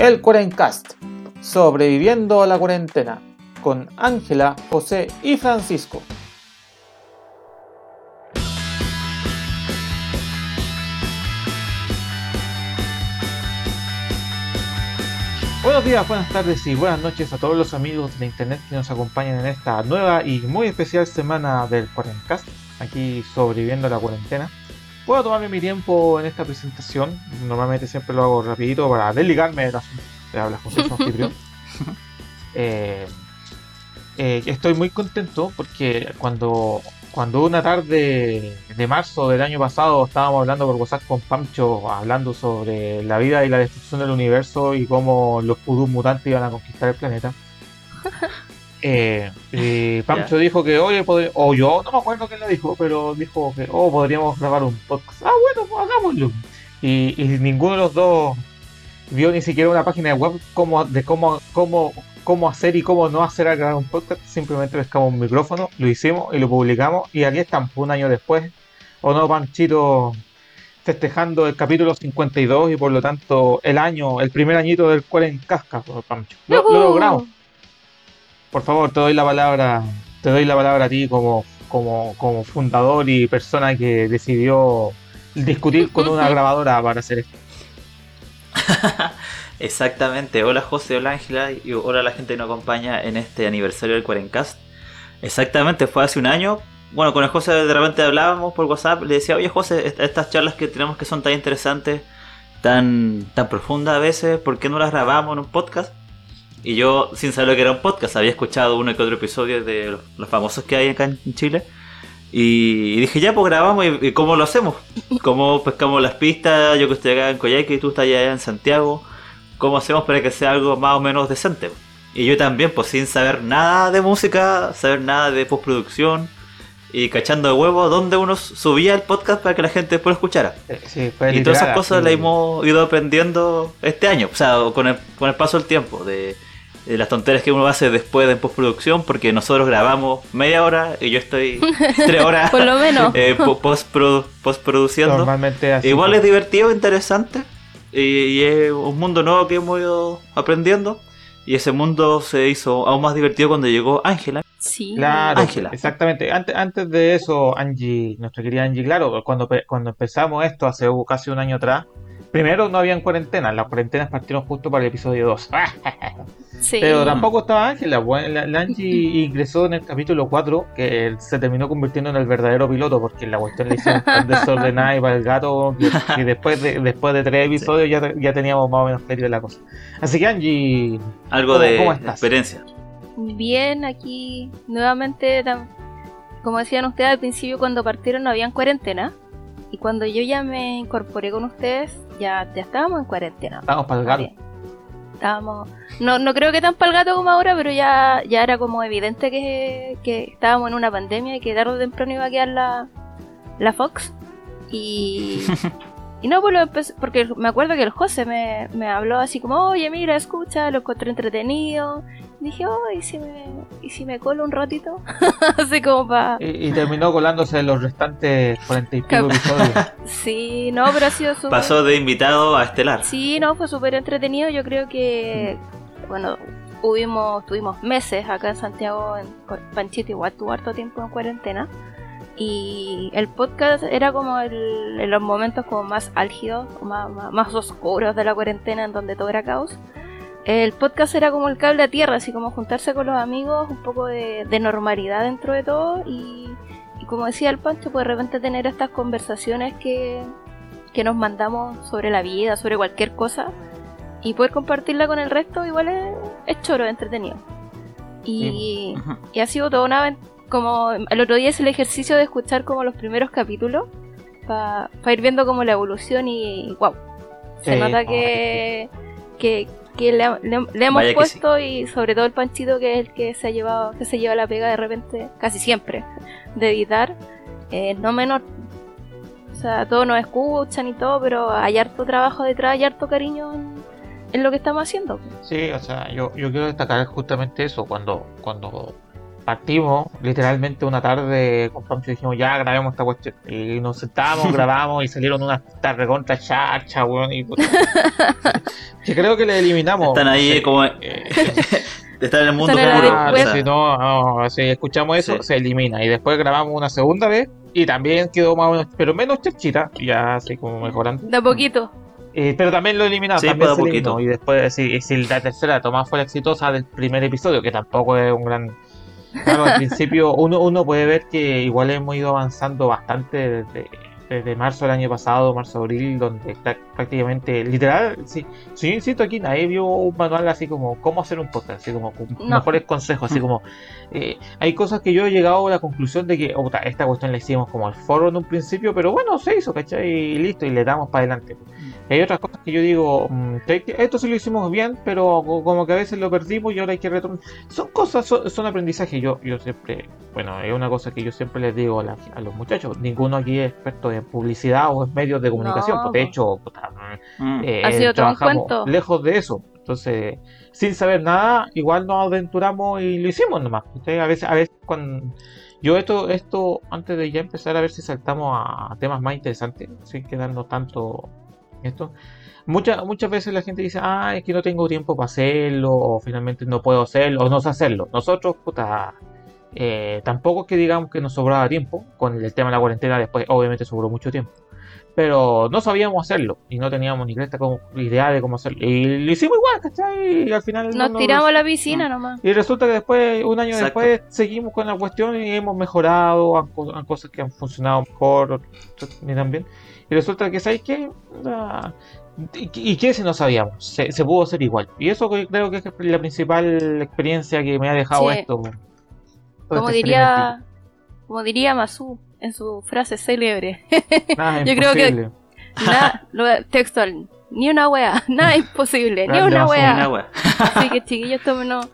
El Cuarencast, sobreviviendo a la cuarentena, con Ángela, José y Francisco. Buenos días, buenas tardes y buenas noches a todos los amigos de internet que nos acompañan en esta nueva y muy especial semana del Cuarencast, aquí sobreviviendo a la cuarentena. Puedo tomarme mi tiempo en esta presentación, normalmente siempre lo hago rapidito para desligarme del asunto de hablar con su anfitrión. Eh, eh, estoy muy contento porque cuando, cuando una tarde de marzo del año pasado estábamos hablando por WhatsApp con Pancho, hablando sobre la vida y la destrucción del universo y cómo los pudus mutantes iban a conquistar el planeta. Eh, y Pancho dijo que, oye, o yo, no me acuerdo quién lo dijo, pero dijo que, oh, podríamos grabar un podcast. Ah, bueno, pues hagámoslo. Y, y ninguno de los dos vio ni siquiera una página de web como, de cómo, cómo, cómo hacer y cómo no hacer al grabar un podcast. Simplemente pescamos un micrófono, lo hicimos y lo publicamos. Y aquí estamos, un año después. ¿O no, Panchito? Festejando el capítulo 52 y por lo tanto el año, el primer añito del cual en casca, por Pancho. Lo, lo logramos. Por favor, te doy la palabra, te doy la palabra a ti como, como, como fundador y persona que decidió discutir con una grabadora para hacer esto. Exactamente. Hola José, hola Ángela y hola a la gente que nos acompaña en este aniversario del Cuarencast. Exactamente, fue hace un año. Bueno, con el José de repente hablábamos por WhatsApp. Le decía, oye José, estas charlas que tenemos que son tan interesantes, tan, tan profundas a veces, ¿por qué no las grabamos en un podcast? Y yo, sin saber lo que era un podcast, había escuchado uno que otro episodio de los, famosos que hay acá en Chile. Y dije, ya, pues grabamos y, cómo lo hacemos. ¿Cómo pescamos las pistas? Yo que estoy acá en Coyhaique y tú estás allá en Santiago. ¿Cómo hacemos para que sea algo más o menos decente? Y yo también, pues sin saber nada de música, saber nada de postproducción y cachando de huevo dónde uno subía el podcast para que la gente después lo escuchara. Sí, fue y todas esas cosas las hemos ido aprendiendo este año, o sea, con el, con el paso del tiempo, de de las tonterías que uno hace después de postproducción, porque nosotros grabamos media hora y yo estoy tres horas Por lo menos. eh, postproduciendo. Normalmente así. Igual es divertido, interesante, y, y es un mundo nuevo que hemos ido aprendiendo. Y ese mundo se hizo aún más divertido cuando llegó Ángela. Sí. Claro, Ángela. exactamente. Antes, antes de eso, Angie, nuestra querida Angie, claro, cuando, cuando empezamos esto hace casi un año atrás, primero no habían cuarentenas, las cuarentenas partieron justo para el episodio 2. Sí. Pero tampoco estaba Ángela, la, la Angie ingresó en el capítulo 4, que se terminó convirtiendo en el verdadero piloto, porque la cuestión le hicieron tan desordenada y para el gato, que, después, de, después de tres episodios ya, ya teníamos más o menos serio la cosa. Así que Angie, Algo ¿Cómo- de cómo estás? experiencia. Bien, aquí nuevamente, como decían ustedes al principio, cuando partieron no habían cuarentena. Y cuando yo ya me incorporé con ustedes, ya, ya estábamos en cuarentena. vamos para el gato. Estábamos, no, no creo que tan para el gato como ahora, pero ya, ya era como evidente que, que estábamos en una pandemia y que tarde o temprano iba a quedar la, la Fox. Y, y no, pues lo empecé- porque me acuerdo que el José me, me habló así como, oye, mira, escucha, lo encontré entretenido. Y dije, oh, ¿y si me, y si me colo un ratito? así como para... Y, y terminó colándose los restantes cuarenta y pico episodios. Sí, no, pero ha sido súper... Pasó de invitado a estelar. Sí, no, fue súper entretenido. Yo creo que, bueno, hubimos, tuvimos meses acá en Santiago, en con Panchito igual tuvo harto tiempo en cuarentena. Y el podcast era como el, en los momentos como más álgidos, más, más, más oscuros de la cuarentena, en donde todo era caos. El podcast era como el cable a tierra, así como juntarse con los amigos, un poco de, de normalidad dentro de todo. Y, y como decía el Pancho, pues de repente tener estas conversaciones que, que nos mandamos sobre la vida, sobre cualquier cosa, y poder compartirla con el resto, igual es, es choro, es entretenido. Y, Ujú. y ha sido toda una... Como el otro día hice el ejercicio de escuchar como los primeros capítulos, para ir viendo como la evolución y wow. Se Sí. nota que, que, que le, le- le hemos Vaya puesto y sobre todo el Panchito que es el que se ha llevado, que se lleva la pega de repente, casi siempre, de editar, eh, no menor. O sea, todos nos escuchan y todo, pero hay harto trabajo detrás y harto cariño en, en lo que estamos haciendo. Sí, o sea, yo, yo quiero destacar justamente eso, cuando, cuando partimos literalmente una tarde con Pancho y dijimos ya grabemos esta cuestión y nos sentamos, grabamos y salieron unas tarde contra chacha, weón y puta. que creo que le eliminamos. Están ahí Sí. como. Eh, Están en el mundo Están en la oscuro, o sea, si no, no, si escuchamos eso, Sí. se elimina. Y después grabamos una segunda vez y también quedó más o menos, pero menos chachita, ya así como mejorando. De a poquito. Eh, pero también lo eliminamos, Sí, también pues, se eliminó. Y después, si, si la tercera toma fue la exitosa del primer episodio, que tampoco es un gran. Claro, al principio uno, uno puede ver que igual hemos ido avanzando bastante desde, desde marzo del año pasado, marzo-abril, donde prá- prácticamente, literal, sí, si yo insisto aquí, nadie vio un manual así como cómo hacer un podcast, así como No. mejores consejos, así como eh, hay cosas que yo he llegado a la conclusión de que oh, esta cuestión la hicimos como al foro en un principio, pero bueno, se hizo, ¿cachai? Y listo, y le damos para adelante. Y hay otras cosas que yo digo, mm, esto sí lo hicimos bien, pero co- como que a veces lo perdimos y ahora hay que retornar. Son cosas, son, son aprendizaje. Yo, yo siempre, bueno, es una cosa que yo siempre les digo a, la- a los muchachos, ninguno aquí es experto en publicidad o en medios de comunicación, No, pues, de hecho, mm. eh, Ha sido todo un trabajamos cuento. lejos de eso. Entonces, sin saber nada, igual nos aventuramos y lo hicimos nomás. ¿cachai? A veces, a veces cuando yo esto, esto, antes de ya empezar a ver si saltamos a temas más interesantes, sin quedarnos tanto esto. Muchas, muchas veces la gente dice, ah, es que no tengo tiempo para hacerlo, o finalmente no puedo hacerlo, o no sé hacerlo. Nosotros, puta, eh, tampoco es que digamos que nos sobraba tiempo, con el tema de la cuarentena después obviamente sobró mucho tiempo pero no sabíamos hacerlo y no teníamos ni cresta como idea de cómo hacerlo. Y lo hicimos igual, ¿cachai? Y al final. no Nos tiramos a la piscina nomás. Y resulta que después, un año Exacto. después, seguimos con la cuestión y hemos mejorado, han, han cosas que han funcionado mejor, bien. Y resulta que, ¿sabes qué? Ah, ¿Y, y qué si no sabíamos? Se, se pudo hacer igual. Y eso creo que es la principal experiencia que me ha dejado Sí. esto. Como este diría, como diría Masu en su frase célebre. Nada, yo creo que-. Nada, lo- textual. Ni una wea. Nada imposible. Ni una wea. Así que chiquillos, tómenos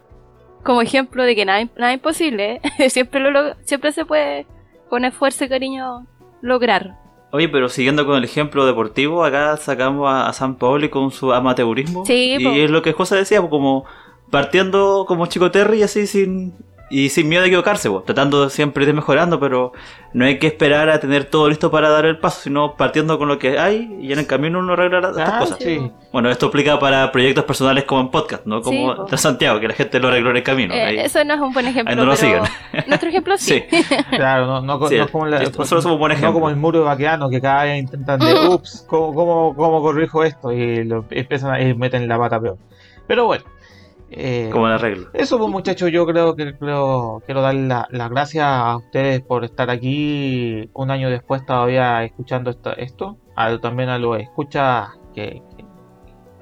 como ejemplo de que nada, nada imposible. ¿eh? siempre, lo, siempre se puede con esfuerzo y cariño lograr. Oye, pero siguiendo con el ejemplo deportivo, acá sacamos a, a San Paoli con su amateurismo. Sí, y po. es lo que José decía, como partiendo como chico Terry así sin y sin miedo de equivocarse, pues, tratando siempre de ir mejorando, pero no hay que esperar a tener todo listo para dar el paso, sino partiendo con lo que hay y en el camino uno arregla estas Ah, cosas. sí. Bueno, esto aplica para proyectos personales como en podcast, ¿no? Como Sí, de Santiago, que la gente lo arregló en el camino. Eh, ahí- eso no es un buen ejemplo. ahí no lo pero sigan. Nuestro ejemplo sí. Sí. Claro, no, no, Sí, no como la- listo, nosotros somos buen no ejemplo. como el muro de vaqueano que cada vez intentan de ups, ¿cómo, cómo, cómo corrijo esto? Y lo empiezan a y meten la pata peor. Pero bueno, eh, como el arreglo. eso pues muchachos, yo creo que creo, quiero dar la- las gracias a ustedes por estar aquí un año después todavía escuchando esto, esto. A- también a los escuchas que, que,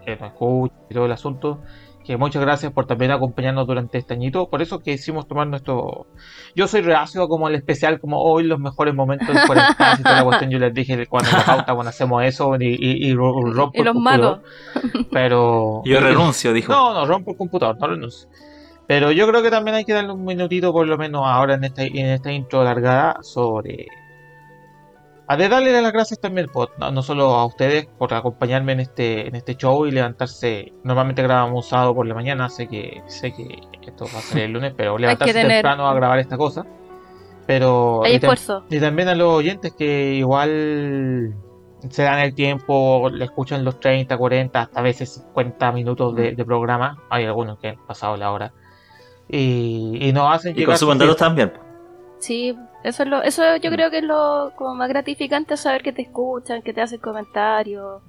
que nos escuchan y todo el asunto. Que muchas gracias por también acompañarnos durante este añito. Por eso que hicimos tomar nuestro. Yo soy reacio como el especial, como hoy los mejores momentos del 40 y toda la cuestión. Yo les dije cuando la pauta, cuando hacemos eso y, y, y ro- rompo Y el los computador. malos. Pero. Yo renuncio, dijo. No, no, rompo el computador, no renuncio. Pero yo creo que también hay que darle un minutito, por lo menos ahora en esta, en esta intro alargada, sobre. A de darle las gracias también, por- no, no solo a ustedes por acompañarme en este, en este show y levantarse. Normalmente grabamos sábado por la mañana, sé que, sé que esto va a salir el lunes, pero levantarse tener- temprano a grabar esta cosa. Pero. Hay y esfuerzo. y también a los oyentes que igual se dan el tiempo, le escuchan los 30, 40, hasta a veces 50 minutos de, de programa. Hay algunos que han pasado la hora. Y, y nos hacen Y llegar consuman sus datos también. Sí, eso es lo, eso yo creo que es lo como más gratificante saber que te escuchan, que te hacen comentarios,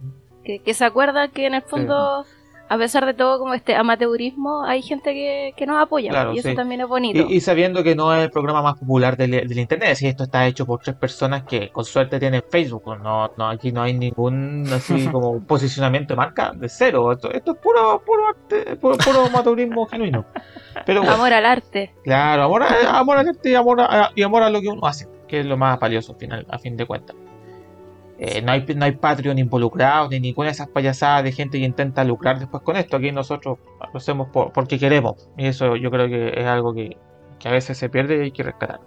que, que se acuerdan que en el fondo, a pesar de todo como este amateurismo, hay gente que, que nos apoya Claro, y eso sí. también es bonito. Y, y sabiendo que no es el programa más popular del, del internet, si esto está hecho por tres personas que con suerte tienen Facebook, no, no aquí no hay ningún así como posicionamiento de marca de cero, esto, esto es puro, puro arte, puro, puro amateurismo genuino. Pero bueno, Amor al arte. claro, amor a, amor al arte y amor a, y amor a lo que uno hace, que es lo más valioso al final, a fin de cuentas. Eh, no, hay, no hay Patreon involucrados ni ninguna de esas payasadas de gente que intenta lucrar después con esto. Aquí nosotros lo hacemos por- porque queremos. Y eso yo creo que es algo que, que a veces se pierde y hay que rescatar.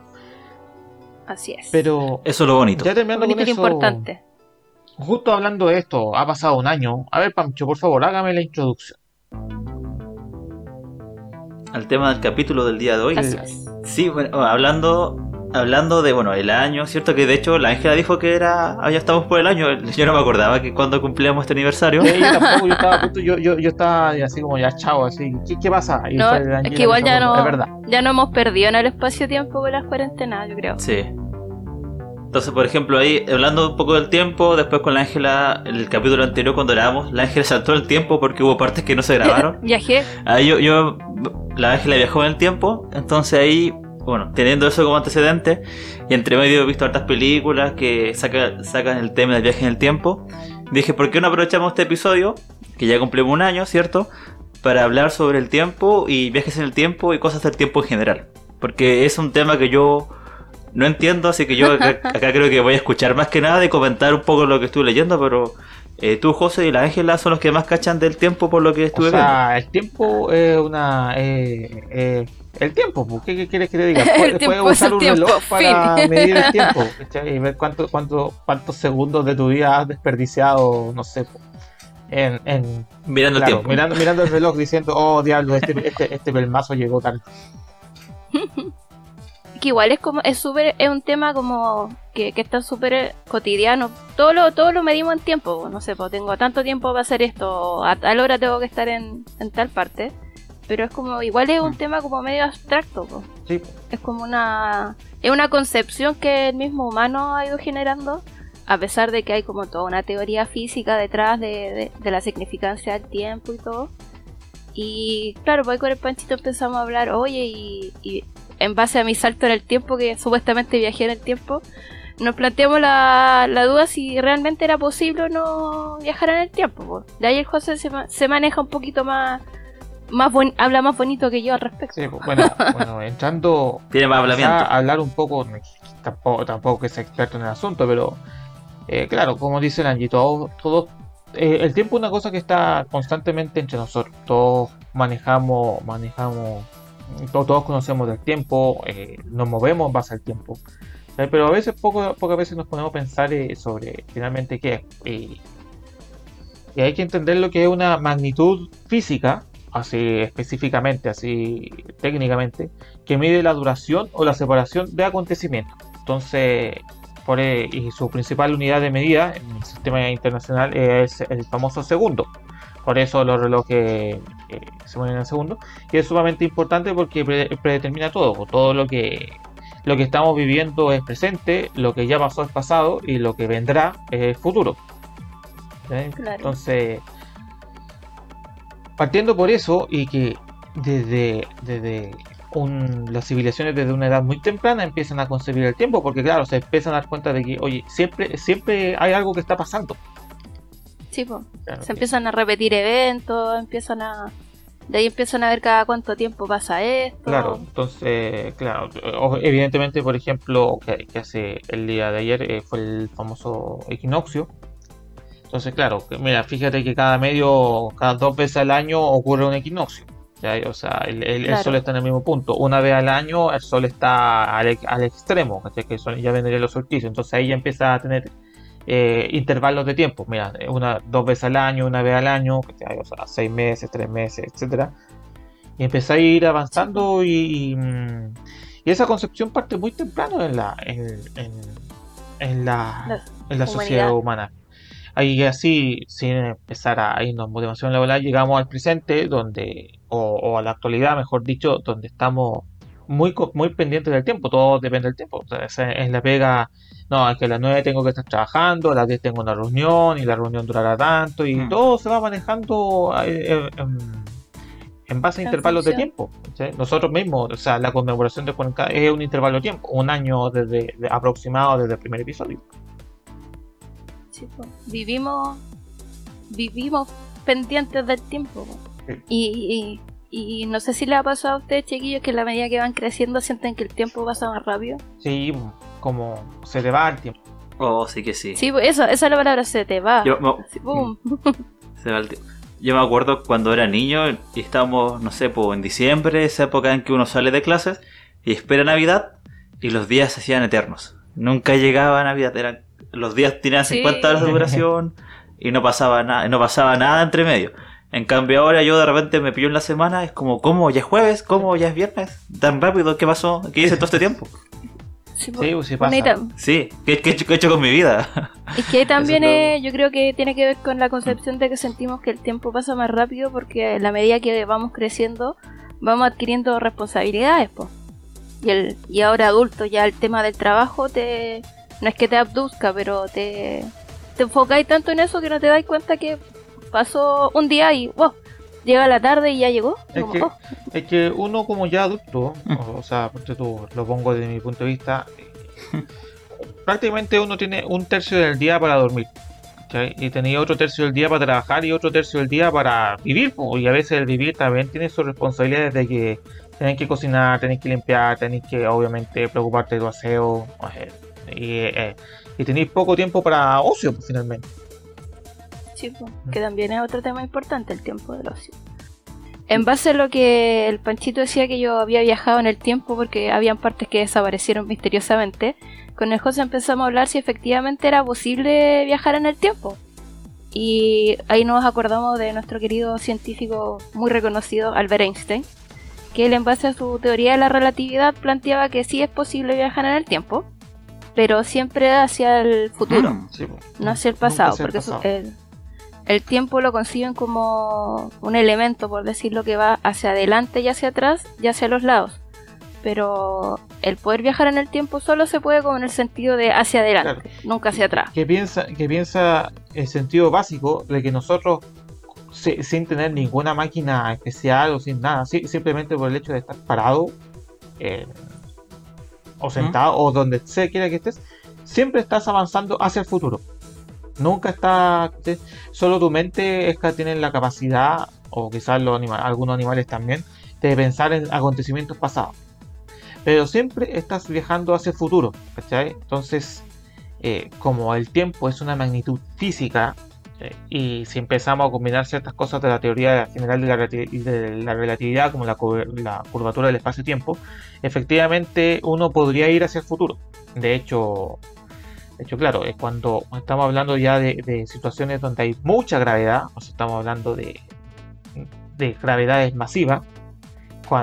Así es. Pero Eso es lo bonito. ya terminando bonito con y eso, importante. justo hablando de esto, ha pasado un año. A ver, Pancho, por favor, hágame la introducción. al tema del capítulo del día de hoy. Así es. Sí, bueno, hablando, hablando de, bueno, el año, ¿cierto? Que de hecho la Ángela dijo que era, ah, ya estamos por el año. Yo no me acordaba que cuando cumplíamos este aniversario. Sí, yo tampoco, yo estaba, a punto- yo, yo, yo estaba así como ya chao, así, ¿qué, qué pasa? Y No, fue el es Angela que igual ya no, Es verdad. ya no hemos perdido en el espacio-tiempo con las cuarentenas, yo creo. Sí. Entonces, por ejemplo, ahí, hablando un poco del tiempo, después con la Ángela, el capítulo anterior cuando grabamos, la Ángela saltó el tiempo porque hubo partes que no se grabaron. Viajé. Ahí yo, yo, la Ángela viajó en el tiempo, entonces ahí, bueno, teniendo eso como antecedente, y entre medio he visto hartas películas que saca- sacan el tema del viaje en el tiempo, dije, ¿por qué no aprovechamos este episodio, que ya cumplimos un año, ¿cierto? Para hablar sobre el tiempo y viajes en el tiempo y cosas del tiempo en general. Porque es un tema que yo no entiendo, así que yo acá, acá creo que voy a escuchar más que nada y comentar un poco lo que estuve leyendo, pero eh, tú, José, y la Ángela son los que más cachan del tiempo por lo que estuve O sea, el tiempo es una. eh, eh, el tiempo, pues, ¿qué, qué quieres que te diga? Puedes, tiempo puedes es usar un tiempo, reloj para fin. medir el tiempo ¿cachai? y ver cuánto, cuánto, cuántos segundos de tu vida has desperdiciado, no sé, en, en. Mirando el tiempo. mirando, mirando el reloj diciendo, oh diablo, este, este, este pelmazo llegó tarde. Que igual es como, es súper, es un tema como que, que está súper cotidiano. Todo lo, todo lo medimos en tiempo. No sé, pues tengo tanto tiempo para hacer esto, a tal hora tengo que estar en, en tal parte. Pero es como, igual es un tema como medio abstracto, po. Sí, es como una es una concepción que el mismo humano ha ido generando a pesar de que hay como toda una teoría física detrás de, de- de la significancia del tiempo y todo y claro pues ahí con el panchito empezamos a hablar oye y, y en base a mi salto en el tiempo que supuestamente viajé en el tiempo nos planteamos la, la duda si realmente era posible o no viajar en el tiempo po. de ahí el José se, ma- se maneja un poquito más más buen- habla más bonito que yo al respecto sí, bueno, bueno, entrando Tiene más hablamiento. hablar un poco, tampoco, tampoco que sea experto en el asunto, pero eh, claro, como dice el Angie, todo, todo, eh, el tiempo es una cosa que está constantemente entre nosotros. Todos manejamos, manejamos, to- todos conocemos del tiempo, eh, nos movemos en base al tiempo. Eh, Pero a veces, poco, pocas veces nos ponemos a pensar eh, sobre finalmente qué es. Y, y hay que entender lo que es una magnitud física, así específicamente, así técnicamente, que mide la duración o la separación de acontecimientos. Entonces, por, eh, y su principal unidad de medida en el sistema internacional es el famoso segundo. Por eso los relojes eh, se mueven en segundo. Y es sumamente importante porque pre- predetermina todo. pues, Todo lo que, lo que estamos viviendo es presente, lo que ya pasó es pasado y lo que vendrá es futuro. ¿Eh? Claro. Entonces, partiendo por eso y que desde, desde un- las civilizaciones desde una edad muy temprana empiezan a concebir el tiempo, porque claro, se empiezan a dar cuenta de que, oye, siempre, siempre hay algo que está pasando. Sí. Claro, Se empiezan a repetir eventos, empiezan a... De ahí empiezan a ver cada cuánto tiempo pasa esto. Claro, entonces, claro, evidentemente, por ejemplo, que, que hace el día de ayer eh, fue el famoso equinoccio. Entonces, claro, mira, fíjate que cada medio, cada dos veces al año ocurre un equinoccio. ¿ya? O sea, el, el- el Claro. sol está en el mismo punto. Una vez al año el sol está al, ex- al extremo, ¿cachai? que son, ya vendrían los solsticios. Entonces ahí ya empieza a tener eh, intervalos de tiempo. Mira, una, dos veces al año, una vez al año, ¿cachai? o sea, seis meses, tres meses, etcétera. Y empieza a ir avanzando y, y, mm, y esa concepción parte muy temprano en la, en, en- en la, La en la sociedad humana. Ahí así, sin empezar a irnos motivación laboral, llegamos al presente, donde, o, o a la actualidad, mejor dicho, donde estamos muy, co- muy pendientes del tiempo, todo depende del tiempo. O sea, esa es la pega, no, es que a las 9 tengo que estar trabajando, a las 10 tengo una reunión y la reunión durará tanto y Mm. todo se va manejando eh, eh, en, en base a intervalos de tiempo. ¿sí? Nosotros mismos, o sea, la conmemoración de 40 es un intervalo de tiempo, un año desde de- aproximado desde el primer episodio. Sí. Vivimos, vivimos pendientes del tiempo. Y, y, y no sé si le ha pasado a ustedes, chiquillos, que a la medida que van creciendo sienten que el tiempo pasa más rápido. Sí, como se te va el tiempo. Oh, sí que sí. Sí, eso, esa es la palabra, se te va. Yo, me- Así, pum. se va el tiempo. Yo me acuerdo cuando era niño y estábamos, no sé, pues en diciembre, esa época en que uno sale de clases y espera Navidad y los días se hacían eternos. Nunca llegaba Navidad, eran, los días tenían Sí. 50 horas de duración y no pasaba nada, no pasaba nada entre medio. En cambio ahora yo de repente me pillo en la semana, es como, ¿cómo? ¿Ya es jueves? ¿Cómo? ¿Ya es viernes? ¿Tan rápido? ¿Qué pasó? ¿Qué hice todo este tiempo? Sí, Sí, pues sí pasa. Sí, ¿qué, qué he hecho- qué he hecho con mi vida? Es que también eh, yo creo que tiene que ver con la concepción de que sentimos que el tiempo pasa más rápido porque a la medida que vamos creciendo vamos adquiriendo responsabilidades, po. Y, el, y ahora adulto ya el tema del trabajo te no es que te abduzca, pero te, te enfocáis tanto en eso que no te das cuenta que pasó un día y wow, llega la tarde y ya llegó. Es Como, que, oh, es que uno como ya adulto, Mm. o, o sea, ponte tú, lo pongo desde mi punto de vista, prácticamente uno tiene un tercio del día para dormir. Y tenía otro tercio del día para trabajar y otro tercio del día para vivir. Y a veces el vivir también tiene sus responsabilidades de que tenés que cocinar, tenés que limpiar, tenés que obviamente preocuparte de tu aseo. Y, eh, y tenéis poco tiempo para ocio, pues, finalmente. Sí, po, que también es otro tema importante, el tiempo del ocio. En base a lo que el Panchito decía que yo había viajado en el tiempo porque habían partes que desaparecieron misteriosamente, con el José empezamos a hablar si efectivamente era posible viajar en el tiempo. Y ahí nos acordamos de nuestro querido científico muy reconocido, Albert Einstein, que él en base a su teoría de la relatividad planteaba que sí es posible viajar en el tiempo, pero siempre hacia el futuro Mm. Sí, no hacia el pasado, hacia el porque pasado. el, el tiempo lo conciben como un elemento, por decirlo, que va hacia adelante y hacia atrás y hacia los lados. Pero el poder viajar en el tiempo solo se puede como en el sentido de hacia adelante, nunca hacia atrás. que piensa, que piensa el sentido básico de que nosotros, si- sin tener ninguna máquina especial o sin nada, si- simplemente por el hecho de estar parado eh, o sentado o donde sea quiera que estés, siempre estás avanzando hacia el futuro. Nunca está, te- solo tu mente es que tiene la capacidad, o quizás los anima- algunos animales también, de pensar en acontecimientos pasados. Pero siempre estás viajando hacia el futuro, ¿cachai? Entonces, eh, como el tiempo es una magnitud física, y si empezamos a combinar ciertas cosas de la teoría general de la, relatividad, como la, cu- la curvatura del espacio-tiempo, efectivamente uno podría ir hacia el futuro. De hecho, de hecho claro, es cuando estamos hablando ya de, situaciones donde hay mucha gravedad, o estamos hablando de, de gravedades masivas,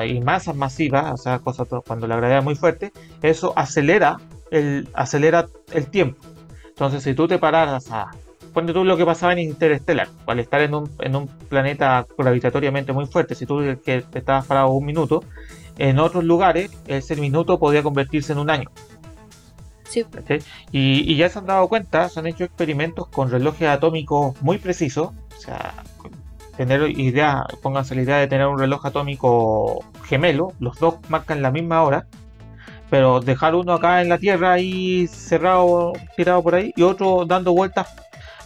y masas masivas, o sea, cosas cuando la gravedad es muy fuerte, eso acelera el, acelera el tiempo. Entonces, si tú te pararas a. Ponte tú lo que pasaba en Interstellar, al estar en un, en un planeta gravitatoriamente muy fuerte, si tú que te estabas parado un minuto, en otros lugares ese minuto podía convertirse en un año. Sí. Y, y ya se han dado cuenta, se han hecho experimentos con relojes atómicos muy precisos. O sea, tener idea, pónganse la idea de tener un reloj atómico gemelo, los dos marcan la misma hora, pero dejar uno acá en la Tierra ahí cerrado, tirado por ahí, y otro dando vueltas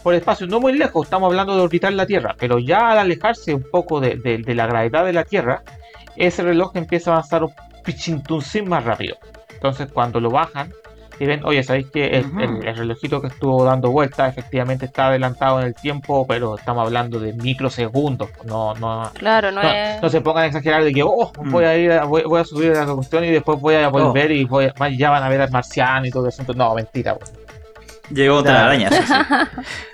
por espacio, no muy lejos, estamos hablando de orbitar la Tierra, pero ya al alejarse un poco de, de- de la gravedad de la Tierra, ese reloj empieza a avanzar un pichintuncín más rápido. Entonces cuando lo bajan y ven, oye, ¿sabéis que el, Ujú. el- el relojito que estuvo dando vueltas efectivamente está adelantado en el tiempo, pero estamos hablando de microsegundos, no, no, claro, no, no, es... no se pongan a exagerar de que oh, Mm. voy a ir a, voy, voy a subir a la cuestión y después voy a volver y voy a- ya van a ver al marciano y todo eso. No, mentira. pues. Llegó otra araña, sí, sí.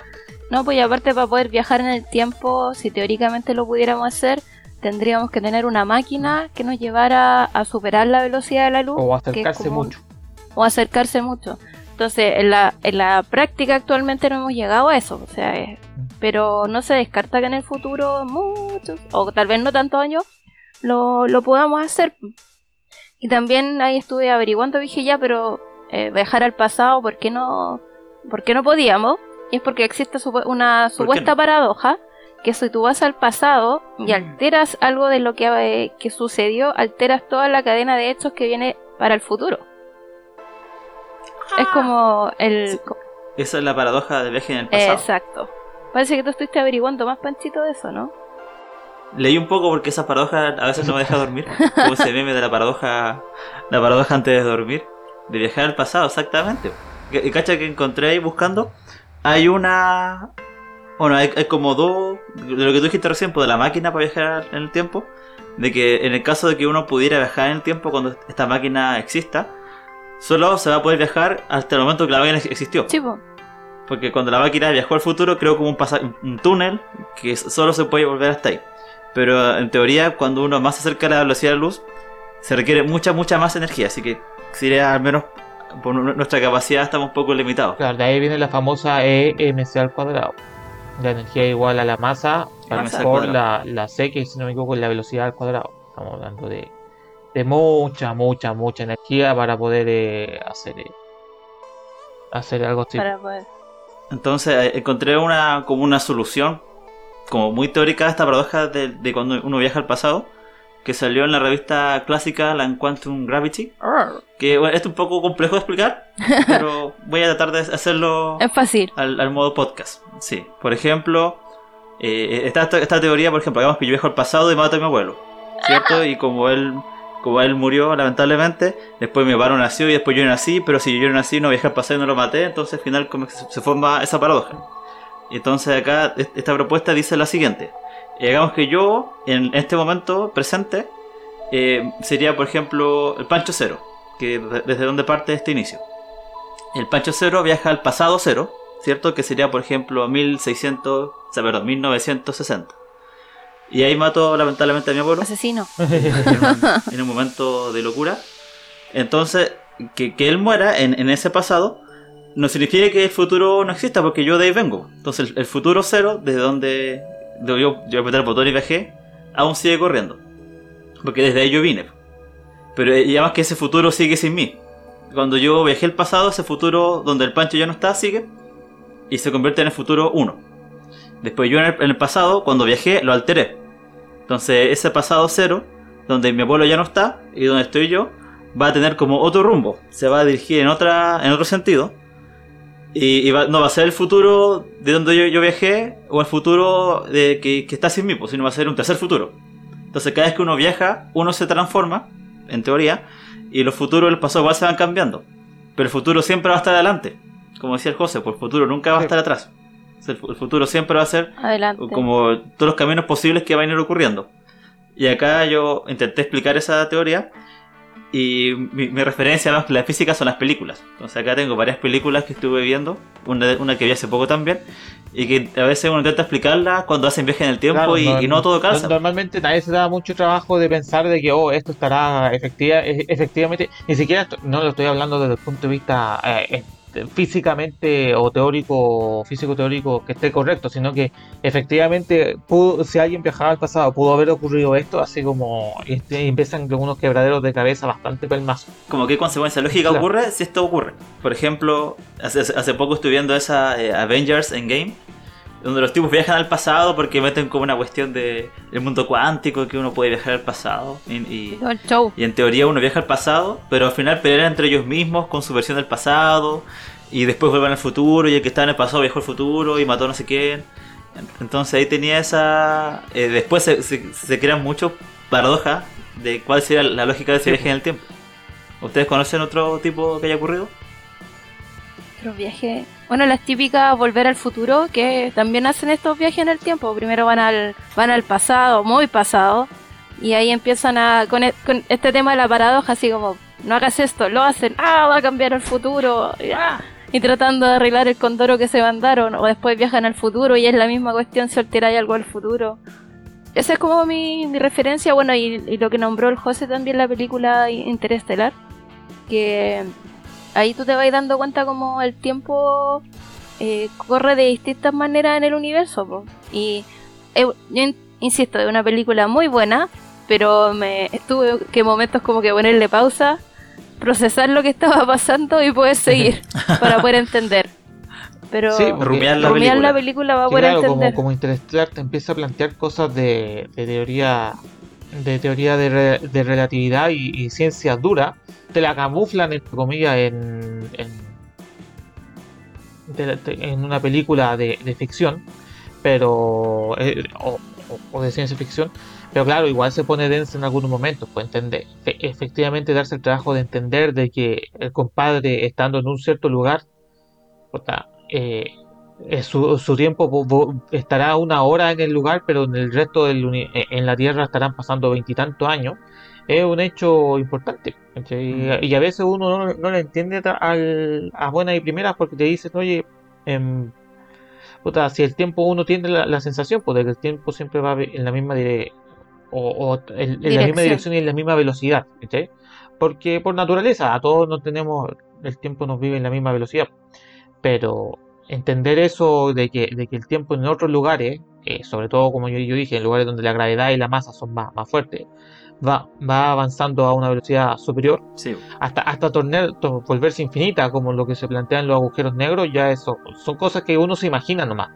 No, pues y aparte para poder viajar en el tiempo, si teóricamente lo pudiéramos hacer, tendríamos que tener una máquina que nos llevara a superar la velocidad de la luz. O acercarse como- mucho. O acercarse mucho. Entonces, en la, en la práctica actualmente no hemos llegado a eso. O sea, es- pero no se descarta que en el futuro, muchos, o tal vez no tantos años, lo, lo podamos hacer. Y también ahí estuve averiguando, dije ya, pero eh, viajar al pasado, ¿por qué no, por qué no podíamos? Y es porque existe una supuesta no? paradoja que si tú vas al pasado y alteras algo de lo que, eh, que sucedió, alteras toda la cadena de hechos que viene para el futuro. Es como el... Esa es la paradoja del viaje en el pasado. Exacto. Parece que tú estuviste averiguando más, Panchito, de eso, ¿no? Leí un poco porque esa paradoja a veces no me deja dormir. Como ese meme de la paradoja, la paradoja antes de dormir. De viajar al pasado, exactamente. Y cacha que encontré ahí buscando. Hay una. Bueno, hay, hay como dos. De lo que tú dijiste recién, pues de la máquina para viajar en el tiempo. De que en el caso de que uno pudiera viajar en el tiempo cuando esta máquina exista, solo se va a poder viajar hasta el momento que la máquina existió. Sí, po. Porque cuando la máquina viajó al futuro, creó como un, un túnel que solo se puede volver hasta ahí. Pero en teoría, cuando uno más se acerca a la velocidad de la luz, se requiere mucha, mucha más energía. Así que sería al menos por nu- nuestra capacidad estamos un poco limitados. Claro, de ahí viene la famosa EMC al cuadrado. La energía igual a la masa Masa al por la, la C, que si no me equivoco es la velocidad al cuadrado. Estamos hablando de, de mucha, mucha, mucha energía para poder eh, hacer, eh, hacer algo así. Para poder. Entonces eh, encontré una como una solución como muy teórica a esta paradoja de, de cuando uno viaja al pasado que salió en la revista clásica la Quantum Gravity que bueno, esto es un poco complejo de explicar pero voy a tratar de hacerlo Es fácil. al, al modo podcast sí. Por ejemplo eh, esta, esta teoría por ejemplo hagamos que yo viajo al pasado y mato a mi abuelo cierto y como él como él murió lamentablemente después mi abuelo nació y después yo nací pero si yo nací no viajé al pasado y no lo maté entonces al final como que se, se forma esa paradoja entonces acá est- esta propuesta dice la siguiente. Eh, Hagamos que yo, en este momento presente, eh, sería por ejemplo el Pancho Cero, que de- desde donde parte este inicio. El Pancho Cero viaja al pasado cero, ¿cierto? Que sería por ejemplo 1600, o sea, perdón, 1960. Y ahí mató lamentablemente a mi abuelo Asesino. en un, en un momento de locura. Entonces, que, que él muera en, en ese pasado no significa que el futuro no exista, porque yo de ahí vengo. Entonces, el, el futuro cero, desde donde de yo, yo apreté el botón y viajé, aún sigue corriendo. Porque desde ahí yo vine. Pero y además que ese futuro sigue sin mí. Cuando yo viajé al pasado, ese futuro donde el Pancho ya no está, sigue. Y se convierte en el futuro 1. Después yo en el, en el pasado, cuando viajé, lo alteré. Entonces ese pasado cero, donde mi abuelo ya no está y donde estoy yo, va a tener como otro rumbo. Se va a dirigir en, otra, en otro sentido. Y, y va- no va a ser el futuro de donde yo, yo viajé o el futuro de, que, que está sin mí, pues, sino va a ser un tercer futuro. Entonces cada vez que uno viaja, uno se transforma, en teoría, y los futuros del pasado igual se van cambiando. Pero el futuro siempre va a estar adelante. Como decía el José, pues el futuro nunca va a estar atrás. O sea, el fu- el futuro siempre va a ser Adelante. como todos los caminos posibles que van a ir ocurriendo. Y acá yo intenté explicar esa teoría y mi, mi referencia a la física son las películas. Entonces acá tengo varias películas que estuve viendo, una, una que vi hace poco también, y que a veces uno intenta explicarla cuando hacen viaje en el tiempo Claro, y, y no todo calza. Normalmente nadie se da mucho trabajo de pensar de que oh, esto estará efectiva, e- efectivamente, ni siquiera esto- no lo estoy hablando desde el punto de vista eh, físicamente o teórico, físico teórico que esté correcto, sino que efectivamente pudo, si alguien viajaba al pasado pudo haber ocurrido esto, así como este, empiezan con unos quebraderos de cabeza bastante pelmazos. Como qué consecuencia lógica Claro. ocurre si esto ocurre. Por ejemplo, hace, hace poco estuve viendo esa eh, Avengers Endgame, donde los tipos viajan al pasado porque meten como una cuestión de el mundo cuántico que uno puede viajar al pasado y- y Todo el show. Y en teoría uno viaja al pasado, pero al final pelean entre ellos mismos con su versión del pasado. Y después vuelven al futuro. Y el que está en el pasado viajó al futuro y mató a no sé quién. Entonces ahí tenía esa. eh, después se, se, se crean muchas paradojas de cuál sería la lógica de ese Sí, viaje en el tiempo. ¿Ustedes conocen otro tipo que haya ocurrido? Otros viajes. Bueno, las típicas volver al futuro, que también hacen estos viajes en el tiempo. Primero van al, van al pasado, muy pasado, y ahí empiezan a con, e- con este tema de la paradoja, así como, no hagas esto, lo hacen, ah, va a cambiar el futuro, y, ah, y tratando de arreglar el condoro que se mandaron, o después viajan al futuro y es la misma cuestión si alteráis algo al futuro. Esa es como mi, mi referencia, bueno, y, y lo que nombró el José también la película Interestelar, que ahí tú te vas dando cuenta como el tiempo eh, corre de distintas maneras en el universo. po. Y eh, yo in- insisto, es una película muy buena, pero me tuve que momentos como que ponerle pausa, procesar lo que estaba pasando y poder seguir para poder entender. Pero Sí, Rumiar la rumiar película. la película va a poder claro, como, entender. como Interestelar te empieza a plantear cosas de, de teoría de teoría de, de relatividad y, y ciencia dura, te la camuflan entre comillas en, en, en una película de, ficción, pero eh, o, o- de ciencia ficción, pero claro, igual se pone denso en algunos momentos, pues entender, Fe- efectivamente darse el trabajo de entender de que el compadre estando en un cierto lugar, eh, su, su tiempo estará una hora en el lugar, pero en el resto del eh, en la Tierra estarán pasando veintitantos años. Es un hecho importante. Mm. Y a veces uno no, no lo entiende al- a buenas y primeras porque te dicen, oye, em, puta, si el tiempo uno tiene la, la sensación pues, de que el tiempo siempre va en la misma dirección o, o en, en la misma Dirección. y en la misma velocidad. Porque por naturaleza, a todos no tenemos, el tiempo nos vive en la misma velocidad. Pero entender eso de que, de que el tiempo en otros lugares, eh, sobre todo como yo, yo dije, en lugares donde la gravedad y la masa son más, más fuertes, va, va avanzando a una velocidad superior Sí. hasta, hasta torner- to- volverse infinita, como lo que se plantea en los agujeros negros, ya eso son cosas que uno se imagina nomás.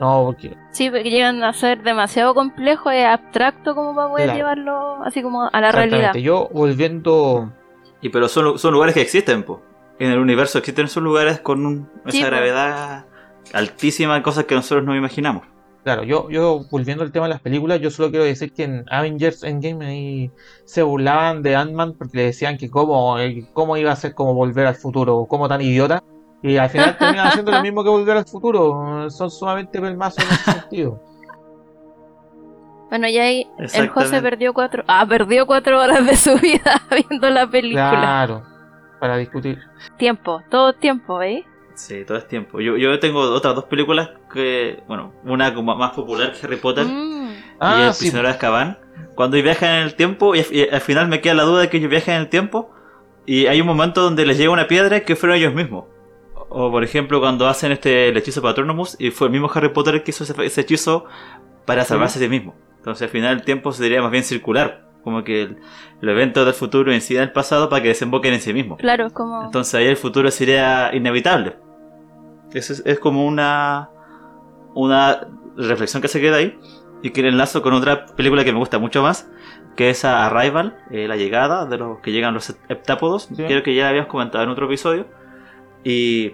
No, porque Sí, porque llegan a ser demasiado complejos, es abstracto como para poder Claro. llevarlo así como a la realidad. yo volviendo Y pero son, son lugares que existen, po. En el universo existen esos lugares con un- esa gravedad altísima, cosas que nosotros no imaginamos. Claro, yo, yo volviendo al tema de las películas, yo solo quiero decir que en Avengers Endgame ahí se burlaban de Ant-Man porque le decían que cómo, eh, cómo iba a ser como volver al futuro, cómo tan idiota. Y al final terminan haciendo lo mismo que volver al futuro. Son sumamente pelmazos en ese sentido. Bueno, y ahí el José perdió cuatro, ah, perdió cuatro horas de su vida viendo la película. Claro, para discutir. Tiempo, todo tiempo, ¿eh? Sí, todo es tiempo. Yo, yo tengo otras dos películas que, bueno, una como más popular que Harry Potter Mm. y Ah, El sí. prisionero de Azkaban. Cuando viajan en el tiempo, y, al- y al final me queda la duda de que ellos viajan en el tiempo, y hay un momento donde les llega una piedra que fueron ellos mismos. O por ejemplo, cuando hacen este el hechizo Patronomus, y fue el mismo Harry Potter el que hizo ese, ese hechizo para salvarse a sí mismo. Entonces al final el tiempo sería más bien circular. Como que el, los eventos del futuro inciden en el pasado para que desemboquen en sí mismo. Claro, es como. Entonces ahí el futuro sería inevitable. Eso es, es como una, una reflexión que se queda ahí y que enlazo con otra película que me gusta mucho más, que es a Arrival, eh, la llegada de los que llegan los heptápodos. Sí. Creo que ya la habíamos comentado en otro episodio. Y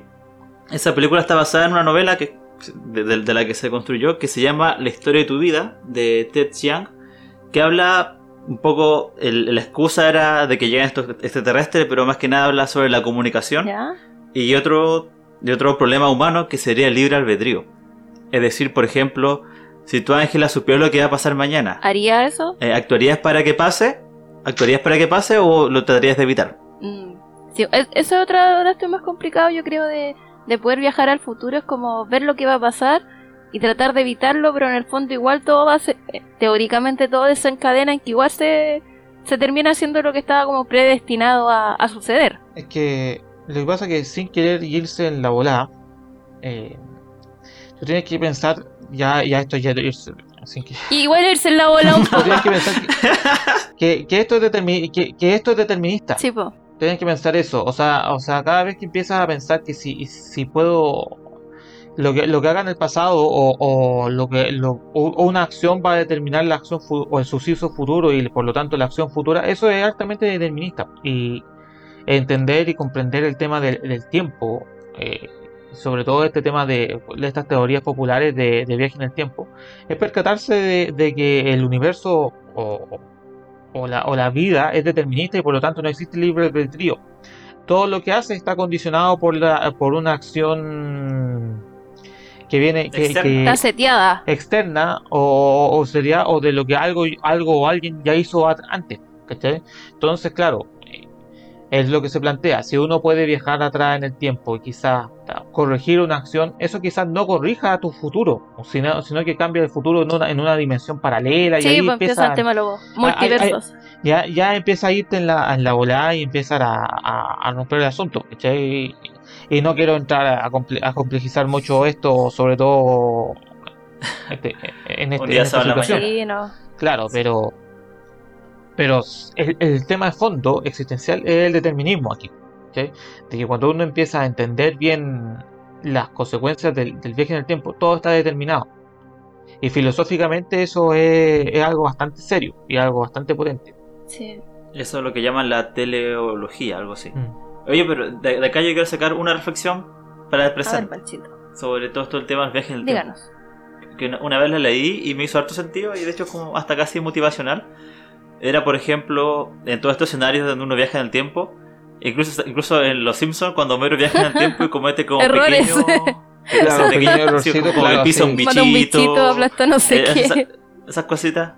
esa película está basada en una novela que, de, de- de la que se construyó que se llama La historia de tu vida, de Ted Chiang, que habla un poco, el- la excusa era de que llegan estos extraterrestres, pero más que nada habla sobre la comunicación ¿Ya? y otro, y otro problema humano que sería el libre albedrío. Es decir, por ejemplo, si tú Ángela supiera lo que va a pasar mañana, ¿Haría eso? eh, ¿actuarías para que pase? ¿Actuarías para que pase o lo tratarías de evitar? Mm. Sí, es- eso es otro de los temas complicados, yo creo, de, de poder viajar al futuro. Es como ver lo que va a pasar y tratar de evitarlo, pero en el fondo igual todo va a ser, eh, teóricamente todo desencadena en que igual se, se termina haciendo lo que estaba como predestinado a, a suceder. Es que lo que pasa es que sin querer irse en la volada, eh, tú tienes que pensar, ya, ya esto ya irse, sin que, igual irse en la bola un poco. tienes que pensar que, que- que esto es que, que esto es determinista. Sí, po. Tienes que pensar eso, o sea, o sea, cada vez que empiezas a pensar que si, si puedo lo que, lo que haga en el pasado o, o lo que lo- o- una acción va a determinar la acción o el suceso futuro y por lo tanto la acción futura, eso es altamente determinista y entender y comprender el tema del, tiempo, eh, sobre todo este tema de, de estas teorías populares de, de viaje en el tiempo, es percatarse de, de que el universo o, o la, o la vida es determinista y por lo tanto no existe libre albedrío. Todo lo que hace está condicionado por, la, por una acción que viene que, Externa. que- Está seteada. externa o, o sería o de lo que algo algo o alguien ya hizo a- antes ¿cachai? entonces claro eh, es lo que se plantea si uno puede viajar atrás en el tiempo y quizás corregir una acción eso quizás no corrija tu futuro sino, sino que cambia el futuro en una, en una dimensión paralela y Sí, ahí pues empieza empieza el tema luego. Multiversos. Ya, ya empieza a irte en la, en la volada y empezar a, a, a romper el asunto, ¿cachai? Y, y no quiero entrar a, comple- a complejizar mucho esto, sobre todo este- en, este, Un día en esta situación. Sí, no. Claro, pero pero el, el tema de fondo existencial es el determinismo aquí, ¿cachai? De que cuando uno empieza a entender bien las consecuencias del, del viaje en el tiempo, todo está determinado. Y filosóficamente eso es, es algo bastante serio y algo bastante potente. Sí. Eso es lo que llaman la teleología, algo así. Mm. Oye, pero de, de acá yo quiero sacar una reflexión para el ver, presente Panchito. sobre todo esto el tema del viaje en el tiempo. Díganos. que una- una vez la leí y me hizo harto sentido y de hecho es como hasta casi motivacional. Era, por ejemplo, en todos estos escenarios donde uno viaja en el tiempo, incluso, incluso en Los Simpsons, cuando Homero viaja en el tiempo y comete como Errores. pequeño... Claro, pequeño errorcito, como claro, que pisa sí. un Mata un bichito, bichito, aplasta no sé eh, qué. esa- esas cositas.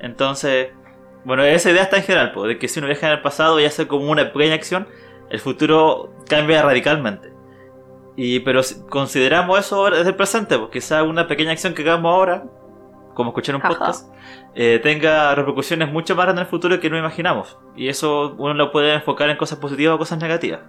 Entonces, bueno, esa idea está en general, po, de que si uno viaja en el pasado y hace como una pequeña acción, el futuro cambia radicalmente. Y, pero si- consideramos eso ahora desde el presente, pues quizá una pequeña acción que hagamos ahora, como escuchar un Ajá. podcast, eh, tenga repercusiones mucho más en el futuro que no imaginamos. Y eso uno lo puede enfocar en cosas positivas o cosas negativas.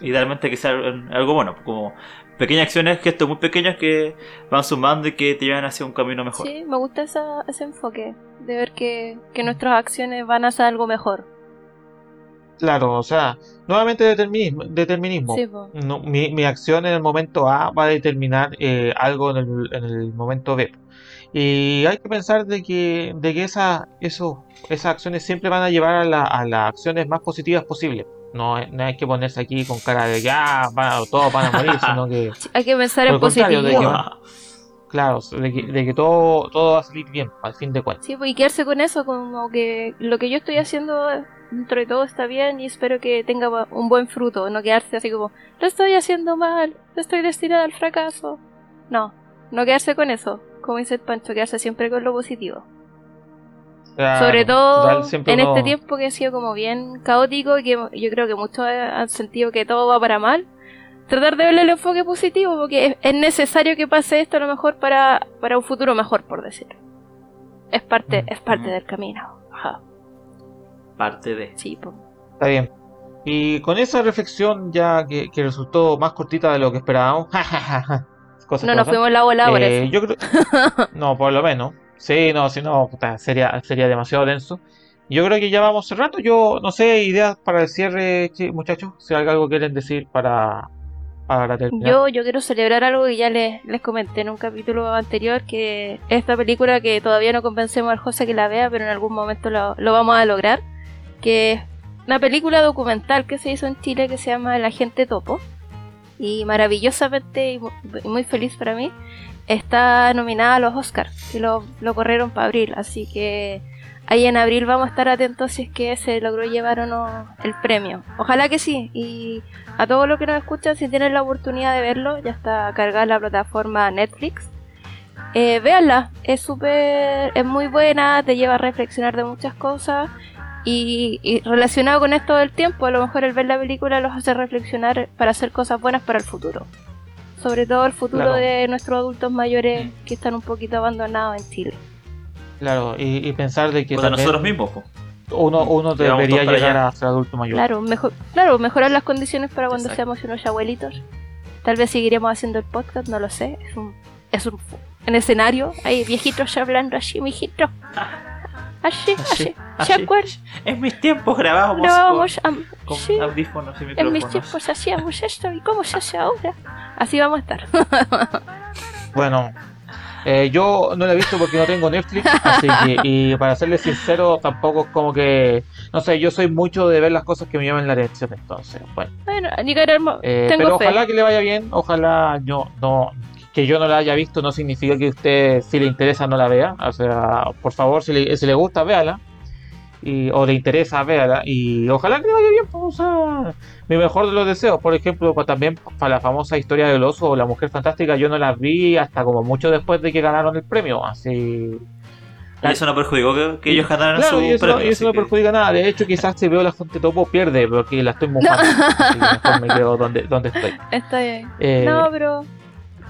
Idealmente que sea algo bueno, como pequeñas acciones, gestos muy pequeños que van sumando y que te llevan hacia un camino mejor. Sí, me gusta esa- ese enfoque de ver que, que nuestras acciones van hacia algo mejor. Claro, o sea, nuevamente determinismo. determinismo. Sí. No, mi, mi acción en el momento A va a determinar eh, algo en el, en el momento B. Y hay que pensar de que, de que esa, eso, esas acciones siempre van a llevar a, la- a las acciones más positivas posibles. No, no hay que ponerse aquí con cara de que ah, van- todos van a morir, sino que, hay que pensar en positivo. Claro, de que, de que todo, todo va a salir bien, al fin de cuentas. Sí, pues, y quedarse con eso, como que lo que yo estoy haciendo dentro de todo está bien y espero que tenga un buen fruto, no quedarse así como, lo estoy haciendo mal, estoy destinada al fracaso. No, no quedarse con eso, como dice el Pancho, quedarse siempre con lo positivo. Claro, Sobre todo en este tiempo que ha sido como bien caótico y que yo creo que muchos han sentido que todo va para mal. Tratar de verle el enfoque positivo porque es, es necesario que pase esto a lo mejor para, para un futuro mejor, por decirlo. Es parte, es parte del camino. Ajá. Parte de. Sí, po. Está bien. Y con esa reflexión ya que, que resultó más cortita de lo que esperábamos. cosas No nos pasan, fuimos la bola por eh, eso. yo creo... No, por lo menos. Sí, no, si no, puta, sería, sería demasiado denso. Yo creo que ya vamos cerrando. Yo no sé, ideas para el cierre, muchachos. Si hay algo que quieren decir para, Yo, yo quiero celebrar algo que ya les, les comenté en un capítulo anterior, que esta película que todavía no convencemos al José que la vea, pero en algún momento lo, lo vamos a lograr, que es una película documental que se hizo en Chile que se llama El Agente Topo. Y maravillosamente y muy feliz para mí, está nominada a los Oscars, que lo, lo corrieron para abril, así que ahí en abril vamos a estar atentos si es que se logró llevar o no el premio. Ojalá que sí, y a todos los que nos escuchan, si tienen la oportunidad de verlo, ya está cargada la plataforma Netflix. Eh, véanla, es súper, es muy buena, te lleva a reflexionar de muchas cosas y, y relacionado con esto del tiempo, a lo mejor el ver la película los hace reflexionar para hacer cosas buenas para el futuro. Sobre todo el futuro Claro. de nuestros adultos mayores que están un poquito abandonados en Chile. Claro, y, y pensar de que O de también nosotros mismos, po. uno, uno debería llegar allá. a ser adulto mayor. Claro, mejor, claro, mejorar las condiciones para cuando Exacto. seamos unos abuelitos. Tal vez seguiremos haciendo el podcast, no lo sé. Es un, es un, un escenario. Hay viejitos hablando así, mijito. Así, así. Así, ¿Se acuerdan? En mis tiempos grabábamos Grabamos con, am- con sí, audífonos y en mis tiempos hacíamos esto y cómo se hace ahora. Así vamos a estar. Bueno, eh, yo no la he visto porque no tengo Netflix, así que, y para serles sincero, tampoco es como que, no sé, yo soy mucho de ver las cosas que me llaman la atención, entonces, bueno. Bueno, ni queremos. Eh, pero fe. ojalá que le vaya bien, ojalá yo no, que yo no la haya visto no significa que usted, si le interesa, no la vea, o sea, por favor, si le, si le gusta, véala. Y, o le interesa, véala. Y ojalá que le vaya bien, pues, o sea, mi mejor de los deseos. Por ejemplo, pues, también para la famosa historia del oso o la mujer fantástica, yo no las vi hasta como mucho después de que ganaron el premio. Así. Y eso no perjudicó que, que ellos ganaran Claro, su y eso, premio. y eso no que- perjudica nada. De hecho, quizás si veo la gente topo, pierde, porque la estoy mojando. Mejor me quedo donde, donde estoy. Está bien. Eh, No, pero.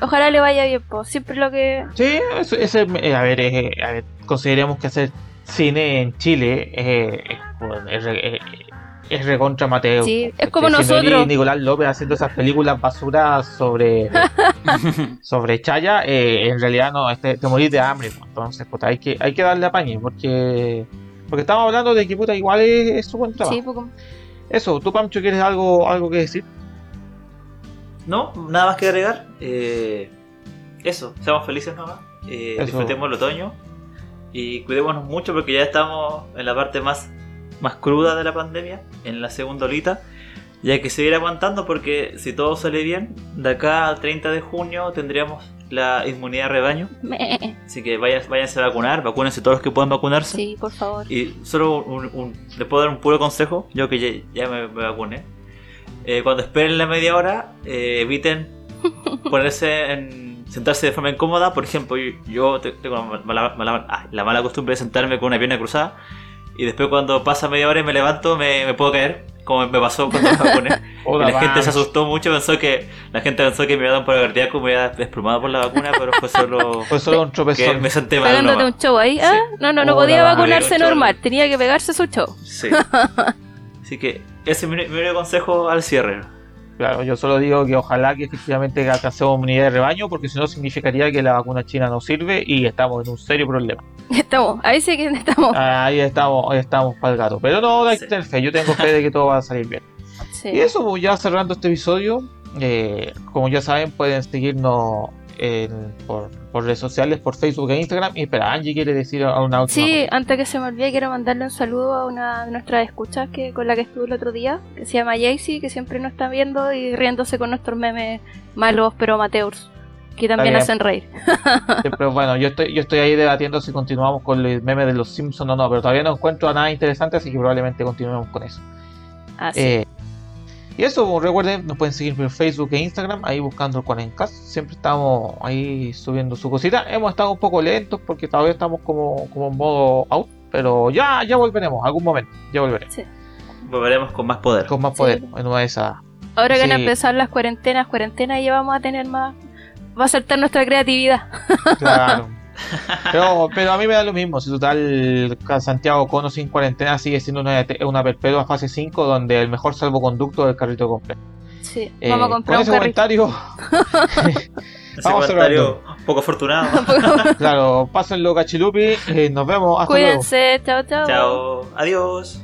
Ojalá le vaya bien, pues. Siempre lo que. Sí, eso- ese, eh, a, ver, eh, a ver, consideremos que hacer cine en Chile eh, es, es, re- es recontra Mateo. Sí, es como nosotros. Nicolás López haciendo esas películas basuras sobre sobre Chaya, eh, en realidad no, este, te morís de hambre. pues. Entonces, puta, hay que, hay que darle apañe porque porque estamos hablando de que puta, igual es, es su buen trabajo. Sí, pues, como- Eso, tú Pancho, ¿quieres algo, algo que decir? No, nada más que agregar. Eh, eso, seamos felices nomás. Eh, disfrutemos el otoño. Y cuidémonos mucho porque ya estamos en la parte más, más cruda de la pandemia, en la segunda olita. Y hay que seguir aguantando porque si todo sale bien, de acá al 30 de junio tendríamos la inmunidad de rebaño. Así que vayan, váyanse a vacunar, vacúnense todos los que puedan vacunarse. Sí, por favor. Y solo un, un- les puedo dar un puro consejo, yo que ya, ya me, me vacuné. Eh, cuando esperen la media hora, eh, eviten ponerse en sentarse de forma incómoda. Por ejemplo, yo, yo te- tengo la mala, mala- ah, la mala costumbre de sentarme con una pierna cruzada y después cuando pasa media hora y me levanto me, me puedo caer como me pasó cuando me vacuné. La gente se asustó mucho, pensó que la gente pensó que me iba a dar un paro cardíaco, me iba a desplomado por la vacuna, pero fue solo Fue solo un que tropezón. me senté mal. Pegándote nomás. un show ahí. Ah, no, no, no podía vacunarse normal. Tenía que pegarse su show. Sí. Así que ese es mi, mi único consejo al cierre. Claro, yo solo digo que ojalá que efectivamente alcancemos unidad de rebaño, porque si no significaría que la vacuna china no sirve y estamos en un serio problema. Estamos, ahí sí que estamos. Ahí estamos, ahí estamos para el gato. Pero no, hay que tener fe, yo tengo fe de que todo va a salir bien. Sí. Y eso, pues, ya cerrando este episodio, eh, como ya saben, pueden seguirnos en- por, por redes sociales, por Facebook e Instagram. Y espera, Angie quiere decir a una última Sí, cosa. antes que se me olvide, quiero mandarle un saludo a una de nuestras escuchas que, con la que estuve el otro día, que se llama Jaycee, que siempre nos está viendo y riéndose con nuestros memes malos pero amateurs, que también hacen reír. Pero bueno, yo estoy, yo estoy ahí debatiendo si continuamos con el meme de los Simpsons o no, pero todavía no encuentro nada interesante, así que probablemente continuemos con eso. Así. Eh, y eso, recuerden, nos pueden seguir por Facebook e Instagram, ahí buscando el Cuarencast. Siempre estamos ahí subiendo su cosita. Hemos estado un poco lentos porque todavía estamos como, como en modo out, pero ya, ya volveremos, algún momento, ya volveremos. Volveremos con más poder. Con más Sí. poder en una de esas. Ahora que van a sí. empezar las cuarentenas, cuarentenas ya vamos a tener más... Va a saltar nuestra creatividad. Claro. Pero, pero a mí me da lo mismo, si total Santiago Cono sin cuarentena sigue siendo una, una perpetua fase 5 donde el mejor salvoconducto es el carrito completo. Sí, Eh, vamos a comprar con un ese comentario, Ese Vamos comentario poco afortunado. claro, pásenlo cachilupi, eh, nos vemos, hasta luego. Cuídense, chao, chao. Chao. Adiós.